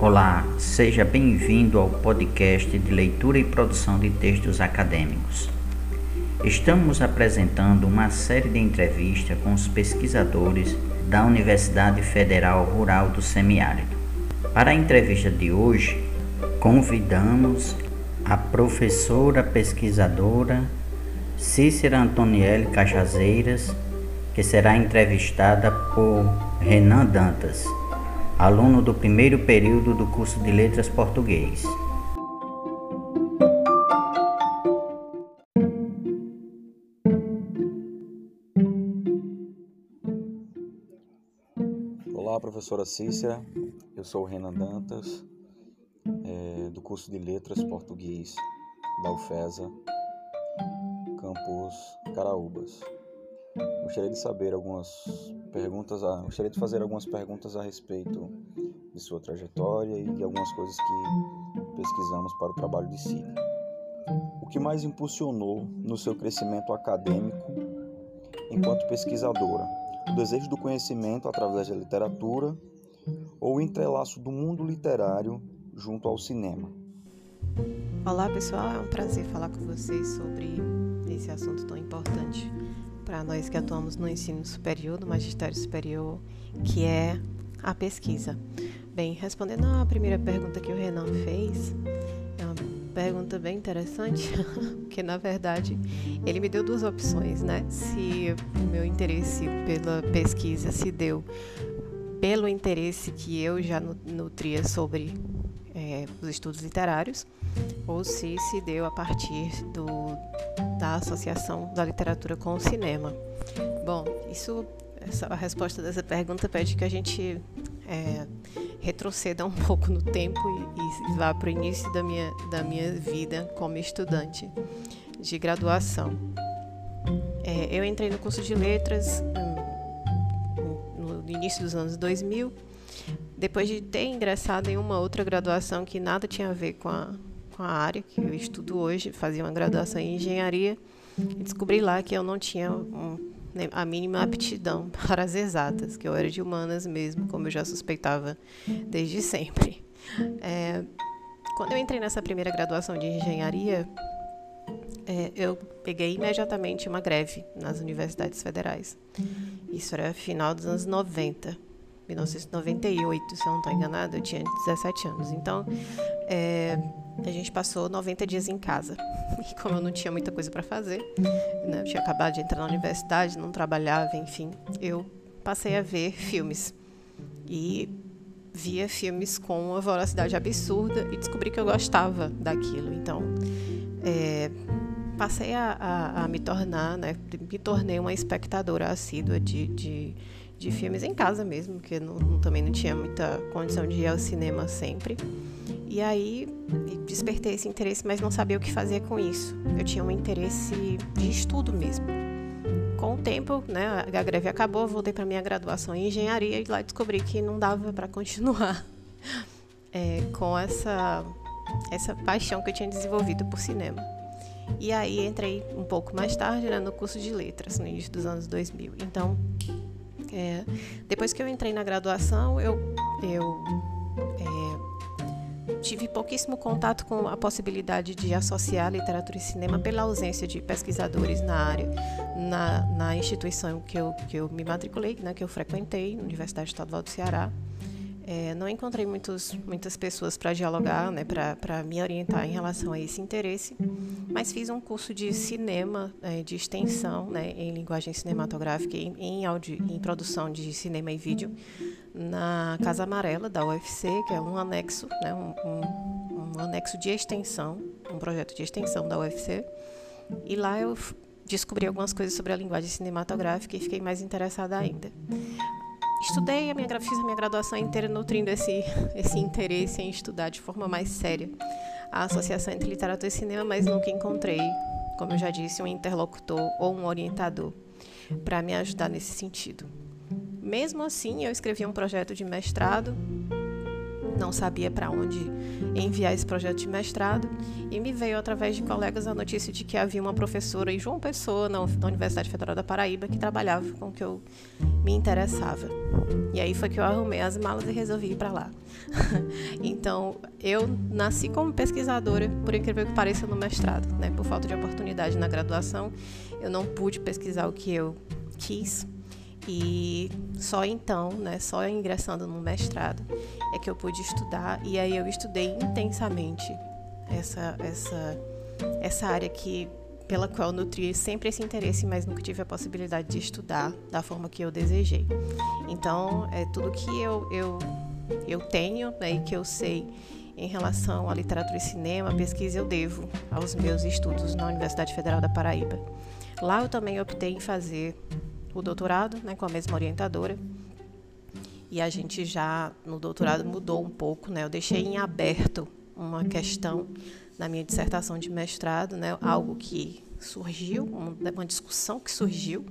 Olá, seja bem-vindo ao podcast de leitura e produção de textos acadêmicos. Estamos apresentando uma série de entrevistas com os pesquisadores da Universidade Federal Rural do Semiárido. Para a entrevista de hoje, convidamos a professora pesquisadora Cícera Antonielle Cajazeiras, que será entrevistada por Renan Dantas, aluno do primeiro período do curso de Letras Português. Olá, professora Cícera. Eu sou o Renan Dantas, é, do curso de Letras Português da UFESA, campus Caraúbas. Gostaria de saber algumas perguntas, a, gostaria de fazer algumas perguntas a respeito de sua trajetória e de algumas coisas que pesquisamos para o trabalho de si. O que mais impulsionou no seu crescimento acadêmico enquanto pesquisadora? O desejo do conhecimento através da literatura ou o entrelaço do mundo literário junto ao cinema? Olá pessoal, é um prazer falar com vocês sobre esse assunto tão importante para nós que atuamos no ensino superior, no magistério superior, que é a pesquisa. Bem, respondendo à primeira pergunta que o Renan fez, é uma pergunta bem interessante, porque na verdade ele me deu duas opções, né? Se o meu interesse pela pesquisa se deu pelo interesse que eu já nutria sobre é, os estudos literários, ou se se deu a partir do, da associação da literatura com o cinema. Bom, isso, essa, a resposta dessa pergunta pede que a gente é, retroceda um pouco no tempo e, e vá para o início da minha, da minha vida como estudante de graduação. É, eu entrei no curso de letras hum, no início dos anos 2000 depois de ter ingressado em uma outra graduação que nada tinha a ver com a, com a área que eu estudo hoje, fazia uma graduação em engenharia, e descobri lá que eu não tinha um, a mínima aptidão para as exatas, que eu era de humanas mesmo, como eu já suspeitava desde sempre. É, quando eu entrei nessa primeira graduação de engenharia, é, eu peguei imediatamente uma greve nas universidades federais. Isso era final dos anos 90. 1998, se eu não estou enganada, eu tinha 17 anos. Então, é, a gente passou 90 dias em casa. E como eu não tinha muita coisa para fazer, né, eu tinha acabado de entrar na universidade, não trabalhava, enfim, eu passei a ver filmes. E via filmes com uma voracidade absurda e descobri que eu gostava daquilo. Então, é, passei a, a, a, me tornar, né, me tornei uma espectadora assídua de, de de filmes em casa mesmo, porque não, também não tinha muita condição de ir ao cinema sempre. E aí despertei esse interesse, mas não sabia o que fazer com isso. Eu tinha um interesse de estudo mesmo. Com o tempo, né, a greve acabou, voltei para minha graduação em engenharia e lá descobri que não dava para continuar é, com essa essa paixão que eu tinha desenvolvido por cinema. E aí entrei um pouco mais tarde né, no curso de letras, no início dos anos 2000. Então, é, depois que eu entrei na graduação, eu, eu é, tive pouquíssimo contato com a possibilidade de associar literatura e cinema pela ausência de pesquisadores na área, na, na instituição que eu, que eu me matriculei, né, que eu frequentei, Universidade Estadual do Ceará. É, não encontrei muitos, muitas pessoas para dialogar, né, para me orientar em relação a esse interesse, mas fiz um curso de cinema, é, de extensão né, em linguagem cinematográfica, em, em, áudio, em produção de cinema e vídeo, na Casa Amarela da UFC, que é um anexo, né, um, um, um anexo de extensão, um projeto de extensão da UFC. E lá eu descobri algumas coisas sobre a linguagem cinematográfica e fiquei mais interessada ainda estudei a minha fiz a minha graduação inteira nutrindo esse esse interesse em estudar de forma mais séria a associação entre literatura e cinema, mas nunca encontrei, como eu já disse, um interlocutor ou um orientador para me ajudar nesse sentido. Mesmo assim, eu escrevi um projeto de mestrado não sabia para onde enviar esse projeto de mestrado e me veio através de colegas a notícia de que havia uma professora em João Pessoa, na Universidade Federal da Paraíba, que trabalhava com o que eu me interessava. E aí foi que eu arrumei as malas e resolvi ir para lá. então, eu nasci como pesquisadora, por incrível que pareça, no mestrado, né? Por falta de oportunidade na graduação, eu não pude pesquisar o que eu quis e só então, né, só ingressando no mestrado, é que eu pude estudar e aí eu estudei intensamente essa essa essa área que pela qual eu nutri sempre esse interesse, mas nunca tive a possibilidade de estudar da forma que eu desejei. Então, é tudo que eu eu, eu tenho né, e que eu sei em relação à literatura e cinema, pesquisa eu devo aos meus estudos na Universidade Federal da Paraíba. Lá eu também optei em fazer o doutorado, né, com a mesma orientadora. E a gente já no doutorado mudou um pouco, né? Eu deixei em aberto uma questão na minha dissertação de mestrado, né? Algo que surgiu, uma discussão que surgiu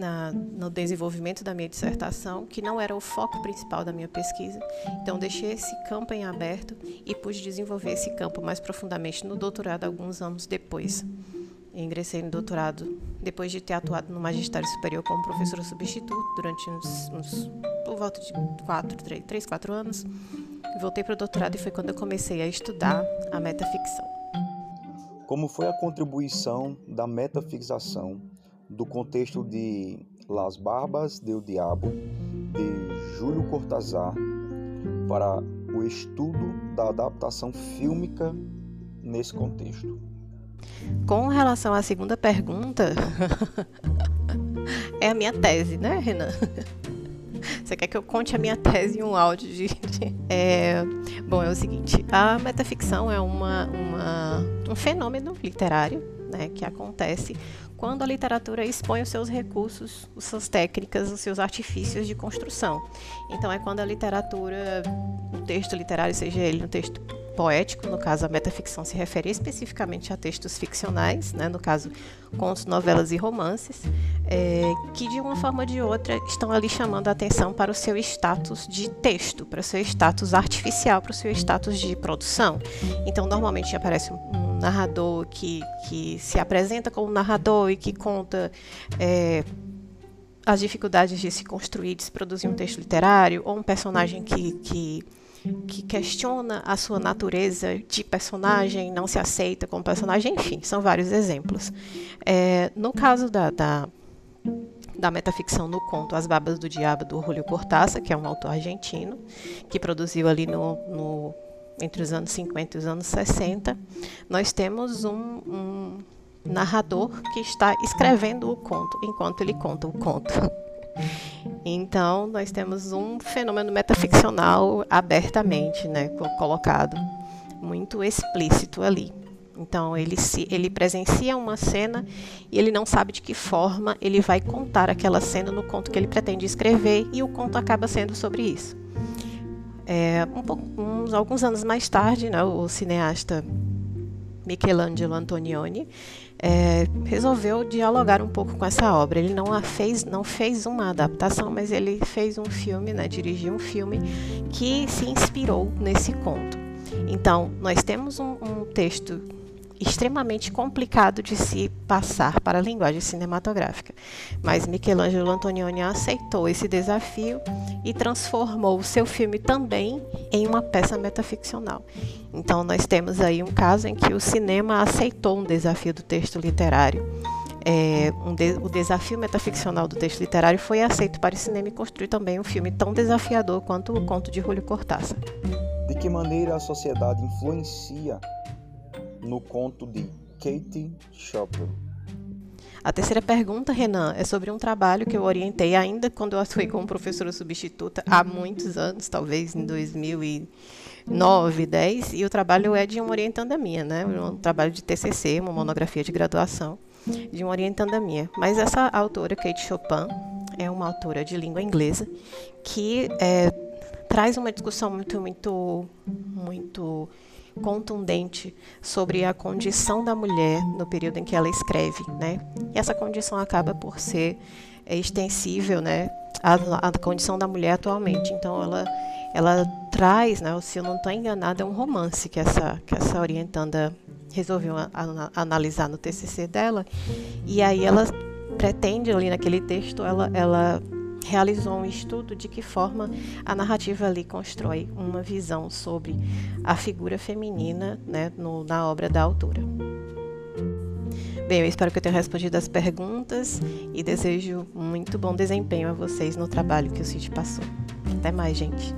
na, no desenvolvimento da minha dissertação, que não era o foco principal da minha pesquisa. Então, deixei esse campo em aberto e pude desenvolver esse campo mais profundamente no doutorado alguns anos depois. Eu ingressei no doutorado depois de ter atuado no magistério superior como professora substituta durante uns, uns por volta de quatro, três, três quatro anos. Voltei para o doutorado e foi quando eu comecei a estudar a metaficção. Como foi a contribuição da metafixação do contexto de Las Barbas del Diabo, de Júlio Cortázar, para o estudo da adaptação fílmica nesse contexto? Com relação à segunda pergunta, é a minha tese, né, Renan? Você quer que eu conte a minha tese em um áudio de. É, bom, é o seguinte: a metaficção é uma, uma, um fenômeno literário né, que acontece quando a literatura expõe os seus recursos, as suas técnicas, os seus artifícios de construção. Então, é quando a literatura, o texto literário, seja ele um texto poético, no caso a metaficção se refere especificamente a textos ficcionais, né, no caso contos, novelas e romances, é, que de uma forma ou de outra estão ali chamando a atenção para o seu status de texto, para o seu status artificial, para o seu status de produção. Então normalmente aparece um narrador que, que se apresenta como narrador e que conta é, as dificuldades de se construir, de se produzir um texto literário, ou um personagem que, que que questiona a sua natureza de personagem, não se aceita como personagem, enfim, são vários exemplos. É, no caso da, da, da, metaficção no conto As Babas do Diabo, do Julio Cortázar, que é um autor argentino, que produziu ali no, no entre os anos 50 e os anos 60, nós temos um, um narrador que está escrevendo o conto enquanto ele conta o conto. Então, nós temos um fenômeno metaficcional abertamente né, colocado, muito explícito ali. Então, ele, se, ele presencia uma cena e ele não sabe de que forma ele vai contar aquela cena no conto que ele pretende escrever, e o conto acaba sendo sobre isso. É, um uns, alguns anos mais tarde, né, o cineasta Michelangelo Antonioni é, resolveu dialogar um pouco com essa obra. Ele não a fez, não fez uma adaptação, mas ele fez um filme, né, dirigiu um filme que se inspirou nesse conto. Então, nós temos um, um texto extremamente complicado de se passar para a linguagem cinematográfica. Mas Michelangelo Antonioni aceitou esse desafio e transformou o seu filme também em uma peça metaficcional. Então nós temos aí um caso em que o cinema aceitou um desafio do texto literário. É, um de, o desafio metaficcional do texto literário foi aceito para o cinema e construir também um filme tão desafiador quanto o conto de Julio Cortázar. De que maneira a sociedade influencia no conto de Katie Chopin. A terceira pergunta, Renan, é sobre um trabalho que eu orientei ainda quando eu atuei como professora substituta há muitos anos, talvez em 2009, 10, e o trabalho é de uma orientanda minha, né? Um trabalho de TCC, uma monografia de graduação de uma orientanda minha. Mas essa autora, Kate Chopin, é uma autora de língua inglesa que é, traz uma discussão muito, muito, muito contundente sobre a condição da mulher no período em que ela escreve, né? E essa condição acaba por ser é, extensível, né, à, condição da mulher atualmente. Então, ela ela traz, né, se eu não estou enganada, é um romance que essa, que essa orientanda resolveu a, a, analisar no TCC dela, e aí ela pretende ali naquele texto, ela, ela realizou um estudo de que forma a narrativa ali constrói uma visão sobre a figura feminina né, no, na obra da autora. Bem, eu espero que eu tenha respondido as perguntas e desejo muito bom desempenho a vocês no trabalho que o Cid passou. Até mais, gente.